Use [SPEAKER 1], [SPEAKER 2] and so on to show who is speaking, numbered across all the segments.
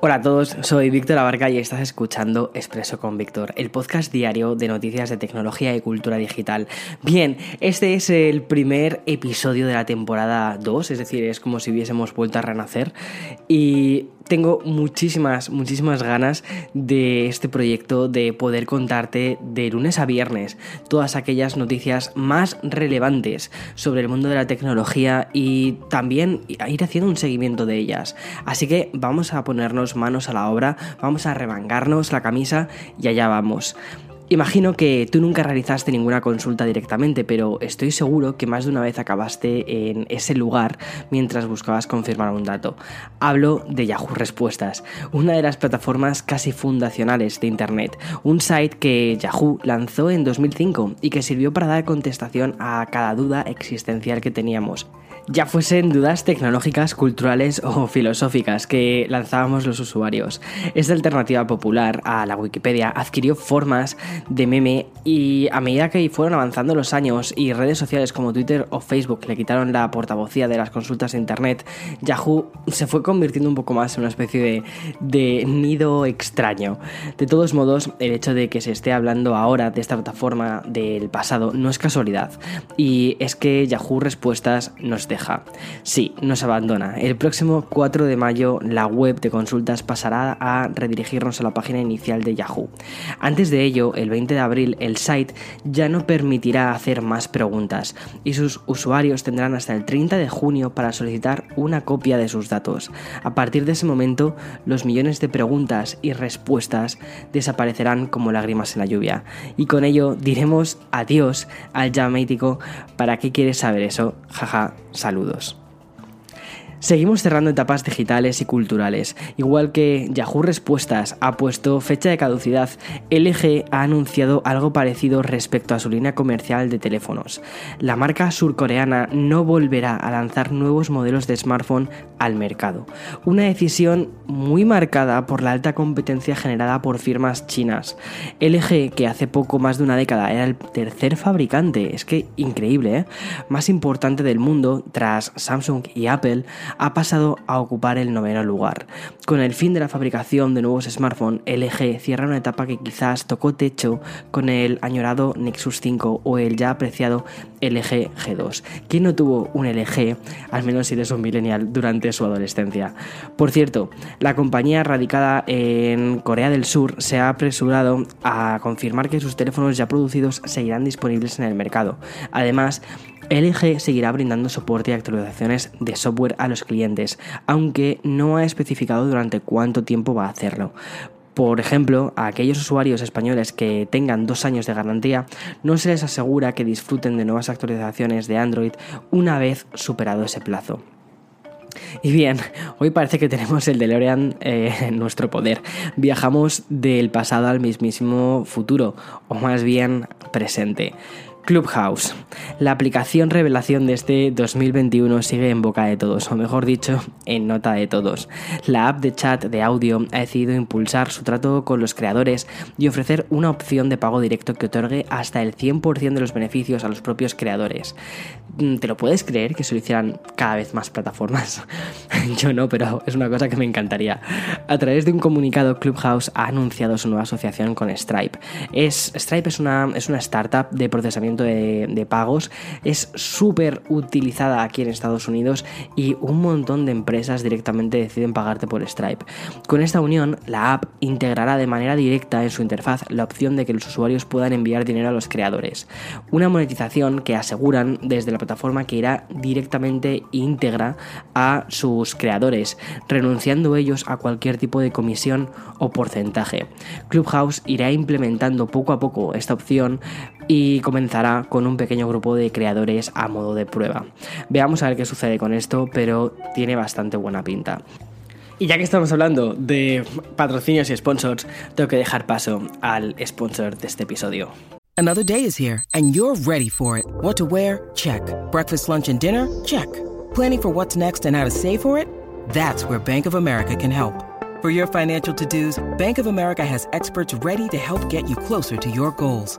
[SPEAKER 1] Hola a todos, soy Víctor Abarca y estás escuchando Expreso con Víctor, el podcast diario de noticias de tecnología y cultura digital. Bien, este es el primer episodio de la temporada 2, es decir, es como si hubiésemos vuelto a renacer y tengo muchísimas, muchísimas ganas de este proyecto, de poder contarte de lunes a viernes todas aquellas noticias más relevantes sobre el mundo de la tecnología y también ir haciendo un seguimiento de ellas. Así que vamos a ponernos manos a la obra, vamos a remangarnos la camisa y allá vamos. Imagino que tú nunca realizaste ninguna consulta directamente, pero estoy seguro que más de una vez acabaste en ese lugar mientras buscabas confirmar un dato. Hablo de Yahoo Respuestas, una de las plataformas casi fundacionales de Internet, un site que Yahoo lanzó en 2005 y que sirvió para dar contestación a cada duda existencial que teníamos ya fuesen dudas tecnológicas, culturales o filosóficas que lanzábamos los usuarios. Esta alternativa popular a la Wikipedia adquirió formas de meme y a medida que fueron avanzando los años y redes sociales como Twitter o Facebook le quitaron la portavocía de las consultas de Internet, Yahoo se fue convirtiendo un poco más en una especie de, de nido extraño. De todos modos, el hecho de que se esté hablando ahora de esta plataforma del pasado no es casualidad y es que Yahoo Respuestas nos Sí, nos abandona. El próximo 4 de mayo la web de consultas pasará a redirigirnos a la página inicial de Yahoo. Antes de ello, el 20 de abril, el site ya no permitirá hacer más preguntas y sus usuarios tendrán hasta el 30 de junio para solicitar una copia de sus datos. A partir de ese momento, los millones de preguntas y respuestas desaparecerán como lágrimas en la lluvia. Y con ello diremos adiós al ya mítico ¿para qué quieres saber eso? Jaja, Saludos. Seguimos cerrando etapas digitales y culturales. Igual que Yahoo Respuestas ha puesto fecha de caducidad, LG ha anunciado algo parecido respecto a su línea comercial de teléfonos. La marca surcoreana no volverá a lanzar nuevos modelos de smartphone al mercado. Una decisión muy marcada por la alta competencia generada por firmas chinas. LG, que hace poco más de una década era el tercer fabricante, es que increíble, ¿eh? más importante del mundo tras Samsung y Apple, ha pasado a ocupar el noveno lugar. Con el fin de la fabricación de nuevos smartphones, LG cierra una etapa que quizás tocó techo con el añorado Nexus 5 o el ya apreciado LG G2. ¿Quién no tuvo un LG, al menos si eres un millennial, durante su adolescencia? Por cierto, la compañía radicada en Corea del Sur se ha apresurado a confirmar que sus teléfonos ya producidos seguirán disponibles en el mercado. Además, LG seguirá brindando soporte y actualizaciones de software a los clientes, aunque no ha especificado durante cuánto tiempo va a hacerlo. Por ejemplo, a aquellos usuarios españoles que tengan dos años de garantía, no se les asegura que disfruten de nuevas actualizaciones de Android una vez superado ese plazo. Y bien, hoy parece que tenemos el DeLorean eh, en nuestro poder. Viajamos del pasado al mismísimo futuro, o más bien presente. Clubhouse. La aplicación revelación de este 2021 sigue en boca de todos, o mejor dicho, en nota de todos. La app de chat de audio ha decidido impulsar su trato con los creadores y ofrecer una opción de pago directo que otorgue hasta el 100% de los beneficios a los propios creadores. Mm, ¿Te lo puedes creer que se lo hicieran cada vez más plataformas? Yo no, pero es una cosa que me encantaría. A través de un comunicado, Clubhouse ha anunciado su nueva asociación con Stripe. Es, Stripe es una, es una startup de procesamiento de, pagos es súper utilizada aquí en Estados Unidos y un montón de empresas directamente deciden pagarte por Stripe. Con esta unión, la app integrará de manera directa en su interfaz la opción de que los usuarios puedan enviar dinero a los creadores. Una monetización que aseguran desde la plataforma que irá directamente íntegra a sus creadores, renunciando ellos a cualquier tipo de comisión o porcentaje. Clubhouse irá implementando poco a poco esta opción y comenzará con un pequeño grupo de creadores a modo de prueba. Veamos a ver qué sucede con esto, pero tiene bastante buena pinta. Y ya que estamos hablando de patrocinios y sponsors, tengo que dejar paso al sponsor de este episodio.
[SPEAKER 2] Another day is here and you're ready for it. What to wear? Check. Breakfast, lunch and dinner? Check. Planning for what's next and how to save for it? That's where Bank of America can help. For your financial to-dos, Bank of America has experts ready to help get you closer to your goals.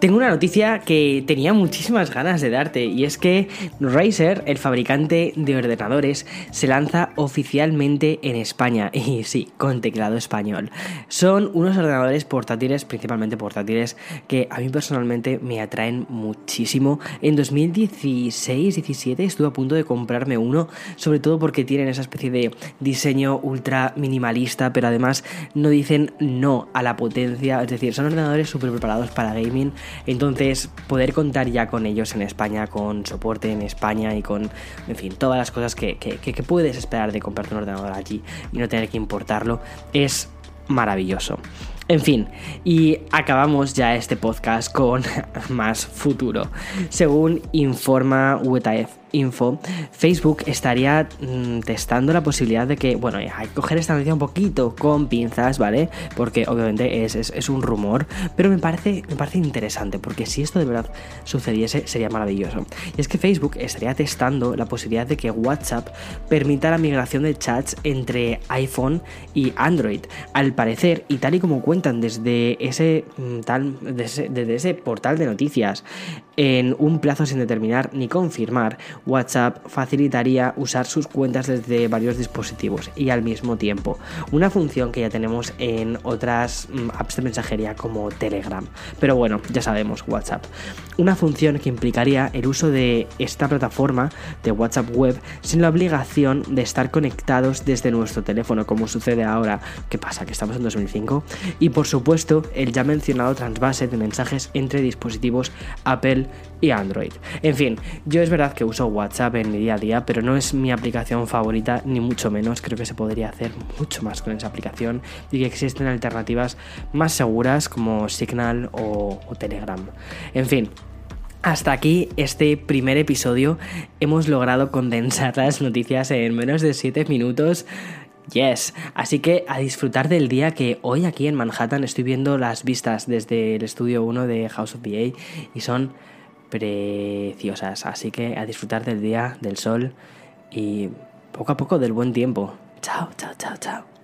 [SPEAKER 1] Tengo una noticia que tenía muchísimas ganas de darte y es que Razer, el fabricante de ordenadores, se lanza oficialmente en España y sí, con teclado español. Son unos ordenadores portátiles, principalmente portátiles, que a mí personalmente me atraen muchísimo. En 2016-17 estuve a punto de comprarme uno, sobre todo porque tienen esa especie de diseño ultra minimalista, pero además no dicen no a la potencia, es decir, son ordenadores súper preparados para gaming entonces, poder contar ya con ellos en España, con soporte en España y con, en fin, todas las cosas que, puedes esperar de comprarte un ordenador allí y no tener que importarlo, es maravilloso. En fin, y acabamos ya este podcast con más futuro. Según informa WTF Info, Facebook estaría mm, testando la posibilidad de que, bueno, hay que coger esta noticia un poquito con pinzas, ¿vale? Porque obviamente es, un rumor, pero me parece, me parece interesante, porque si esto de verdad sucediese sería maravilloso. Y es que Facebook estaría testando la posibilidad de que WhatsApp permita la migración de chats entre iPhone y Android. Al parecer, y tal y como cuentan desde ese, mm, tal, desde ese portal de noticias, en un plazo sin determinar ni confirmar, WhatsApp facilitaría usar sus cuentas desde varios dispositivos y al mismo tiempo. Una función que ya tenemos en otras mm, apps de mensajería como Telegram. Pero bueno, ya sabemos, WhatsApp. Una función que implicaría el uso de esta plataforma de WhatsApp Web sin la obligación de estar conectados desde nuestro teléfono, como sucede ahora. ¿Qué pasa? Que estamos en 2005. Y por supuesto, el ya mencionado transvase de mensajes entre dispositivos Apple y Android. En fin, yo es verdad que uso WhatsApp en mi día a día, pero no es mi aplicación favorita, ni mucho menos. Creo que se podría hacer mucho más con esa aplicación y que existen alternativas más seguras como Signal o, Telegram. En fin, hasta aquí este primer episodio. Hemos logrado condensar las noticias en menos de 7 minutos. Yes, así que a disfrutar del día que hoy aquí en Manhattan estoy viendo las vistas desde el estudio 1 de House of VA y son preciosas. Así que a disfrutar del día, del sol y poco a poco del buen tiempo. Chao, chao, chao, chao.